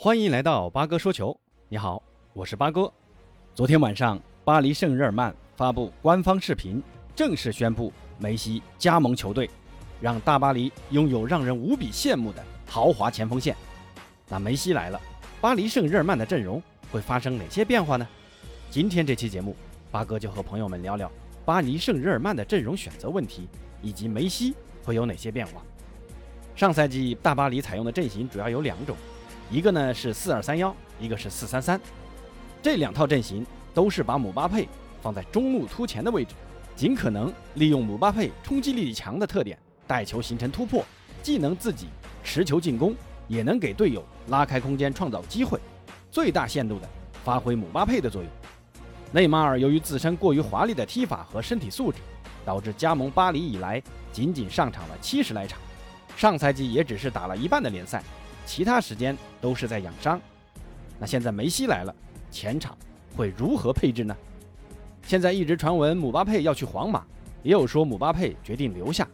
欢迎来到八哥说球。你好，我是八哥。昨天晚上，巴黎圣日耳曼发布官方视频，正式宣布梅西加盟球队，让大巴黎拥有让人无比羡慕的豪华前锋线。那梅西来了，巴黎圣日耳曼的阵容会发生哪些变化呢？今天这期节目，八哥就和朋友们聊聊巴黎圣日耳曼的阵容选择问题，以及梅西会有哪些变化。上赛季大巴黎采用的阵型主要有两种，一个呢是四二三幺，一个是四三三。这两套阵型都是把姆巴佩放在中路突前的位置，尽可能利用姆巴佩冲击力强的特点，带球形成突破，既能自己持球进攻，也能给队友拉开空间创造机会，最大限度的发挥姆巴佩的作用。内马尔由于自身过于华丽的踢法和身体素质，导致加盟巴黎以来仅仅上场了七十来场，上赛季也只是打了一半的联赛，其他时间都是在养伤。那现在梅西来了，前场会如何配置呢？现在一直传闻姆巴佩要去皇马，也有说姆巴佩决定留下。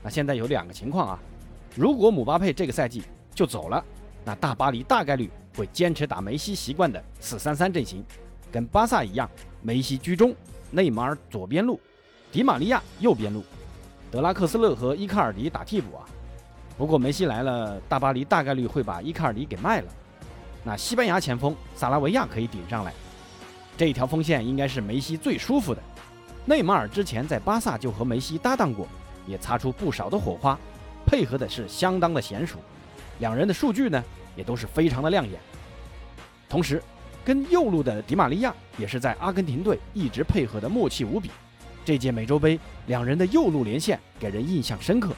那现在有两个情况啊，如果姆巴佩这个赛季就走了，那大巴黎大概率会坚持打梅西习惯的四三三阵型。跟巴萨一样，梅西居中，内马尔左边路，迪玛利亚右边路，德拉克斯勒和伊卡尔迪打替补啊。不过梅西来了，大巴黎大概率会把伊卡尔迪给卖了。那西班牙前锋萨拉维亚可以顶上来，这一条锋线应该是梅西最舒服的。内马尔之前在巴萨就和梅西搭档过，也擦出不少的火花，配合的是相当的娴熟，两人的数据呢也都是非常的亮眼。同时，跟右路的迪玛利亚也是在阿根廷队一直配合的默契无比。这届美洲杯，两人的右路连线给人印象深刻。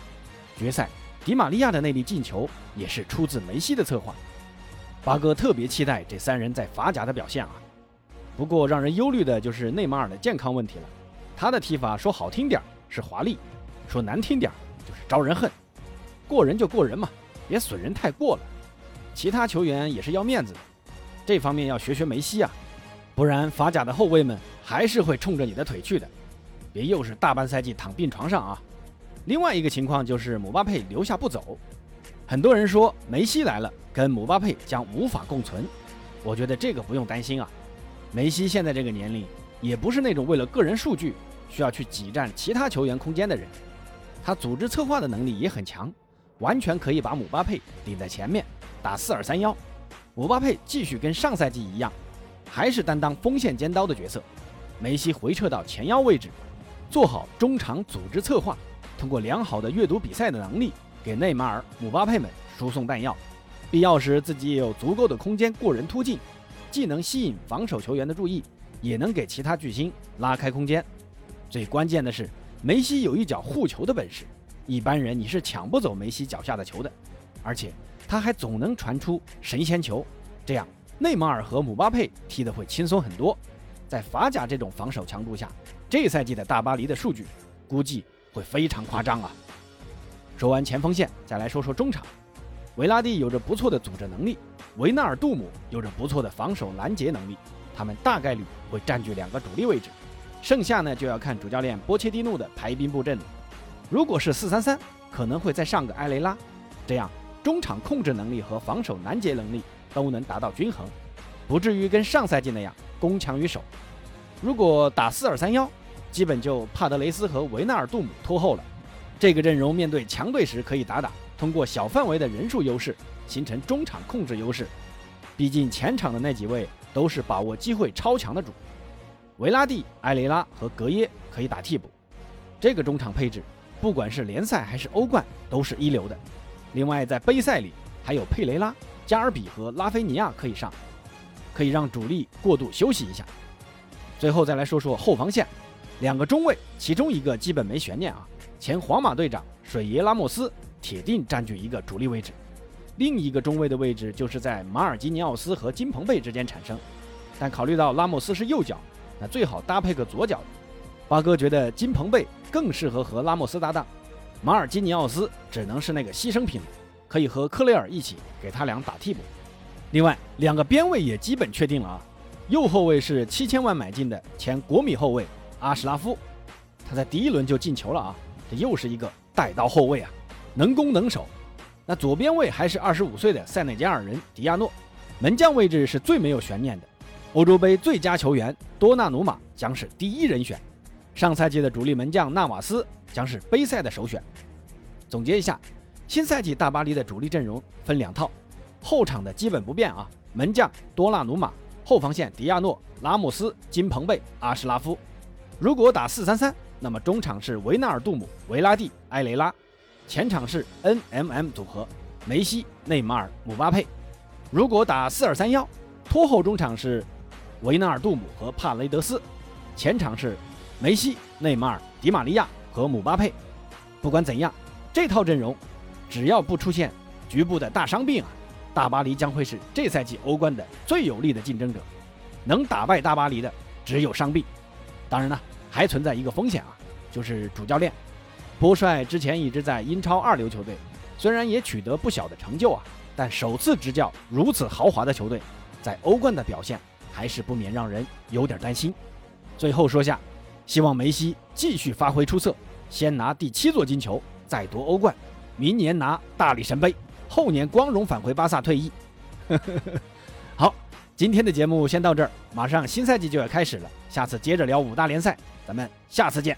决赛，迪玛利亚的那粒进球也是出自梅西的策划。八哥特别期待这三人在法甲的表现啊！不过让人忧虑的就是内马尔的健康问题了。他的踢法说好听点是华丽，说难听点就是招人恨。过人就过人嘛，别损人太过了。其他球员也是要面子的。这方面要学学梅西啊，不然法甲的后卫们还是会冲着你的腿去的。别又是大半赛季躺病床上啊！另外一个情况就是姆巴佩留下不走，很多人说梅西来了跟姆巴佩将无法共存，我觉得这个不用担心啊。梅西现在这个年龄也不是那种为了个人数据需要去挤占其他球员空间的人，他组织策划的能力也很强，完全可以把姆巴佩顶在前面打四二三幺。姆巴佩继续跟上赛季一样，还是担当锋线尖刀的角色。梅西回撤到前腰位置，做好中场组织策划，通过良好的阅读比赛的能力，给内马尔、姆巴佩们输送弹药。必要时自己也有足够的空间过人突进，既能吸引防守球员的注意，也能给其他巨星拉开空间。最关键的是，梅西有一脚护球的本事，一般人你是抢不走梅西脚下的球的，而且。他还总能传出神仙球，这样内马尔和姆巴佩踢得会轻松很多。在法甲这种防守强度下，这赛季的大巴黎的数据估计会非常夸张啊！说完前锋线，再来说说中场。维拉蒂有着不错的组织能力，维纳尔杜姆有着不错的防守拦截能力，他们大概率会占据两个主力位置。剩下呢就要看主教练波切蒂诺的排兵布阵了。如果是四三三，可能会再上个埃雷拉，这样。中场控制能力和防守拦截能力都能达到均衡，不至于跟上赛季那样攻强于守。如果打四二三幺，基本就帕德雷斯和维纳尔杜姆拖后了。这个阵容面对强队时可以打打，通过小范围的人数优势形成中场控制优势。毕竟前场的那几位都是把握机会超强的主，维拉蒂、埃雷拉和格耶可以打替补。这个中场配置，不管是联赛还是欧冠都是一流的。另外，在杯赛里还有佩雷拉、加尔比和拉菲尼亚可以上，可以让主力过度休息一下。最后再来说说后防线，两个中卫，其中一个基本没悬念啊，前皇马队长水爷拉莫斯铁定占据一个主力位置。另一个中卫的位置就是在马尔基尼奥斯和金彭贝之间产生，但考虑到拉莫斯是右脚，那最好搭配个左脚。八哥觉得金彭贝更适合和拉莫斯搭档。马尔基尼奥斯只能是那个牺牲品，可以和克雷尔一起给他俩打替补。另外两个边位也基本确定了啊，右后卫是七千万买进的前国米后卫阿什拉夫，他在第一轮就进球了啊，这又是一个带刀后卫啊，能攻能守。那左边位还是二十五岁的塞内加尔人迪亚诺，门将位置是最没有悬念的，欧洲杯最佳球员多纳鲁马将是第一人选，上赛季的主力门将纳瓦斯将是杯赛的首选。总结一下，新赛季大巴黎的主力阵容分两套，后场的基本不变啊，门将多纳鲁马，后防线迪亚诺、拉莫斯、金彭贝、阿什拉夫。如果打四三三，那么中场是维纳尔杜姆、维拉蒂、埃雷拉，前场是 N M M 组合，梅西、内马尔、姆巴佩。如果打四二三幺，拖后中场是维纳尔杜姆和帕雷德斯，前场是梅西、内马尔、迪马利亚和姆巴佩。不管怎样，这套阵容只要不出现局部的大伤病啊，大巴黎将会是这赛季欧冠的最有力的竞争者。能打败大巴黎的只有伤病。当然了，还存在一个风险啊，就是主教练波帅之前一直在英超二流球队，虽然也取得不小的成就啊。但首次执教如此豪华的球队，在欧冠的表现还是不免让人有点担心。最后说下，希望梅西继续发挥出色，先拿第七座金球，再夺欧冠，明年拿大力神杯，后年光荣返回巴萨退役。好，今天的节目先到这儿，马上新赛季就要开始了，下次接着聊五大联赛，咱们下次见。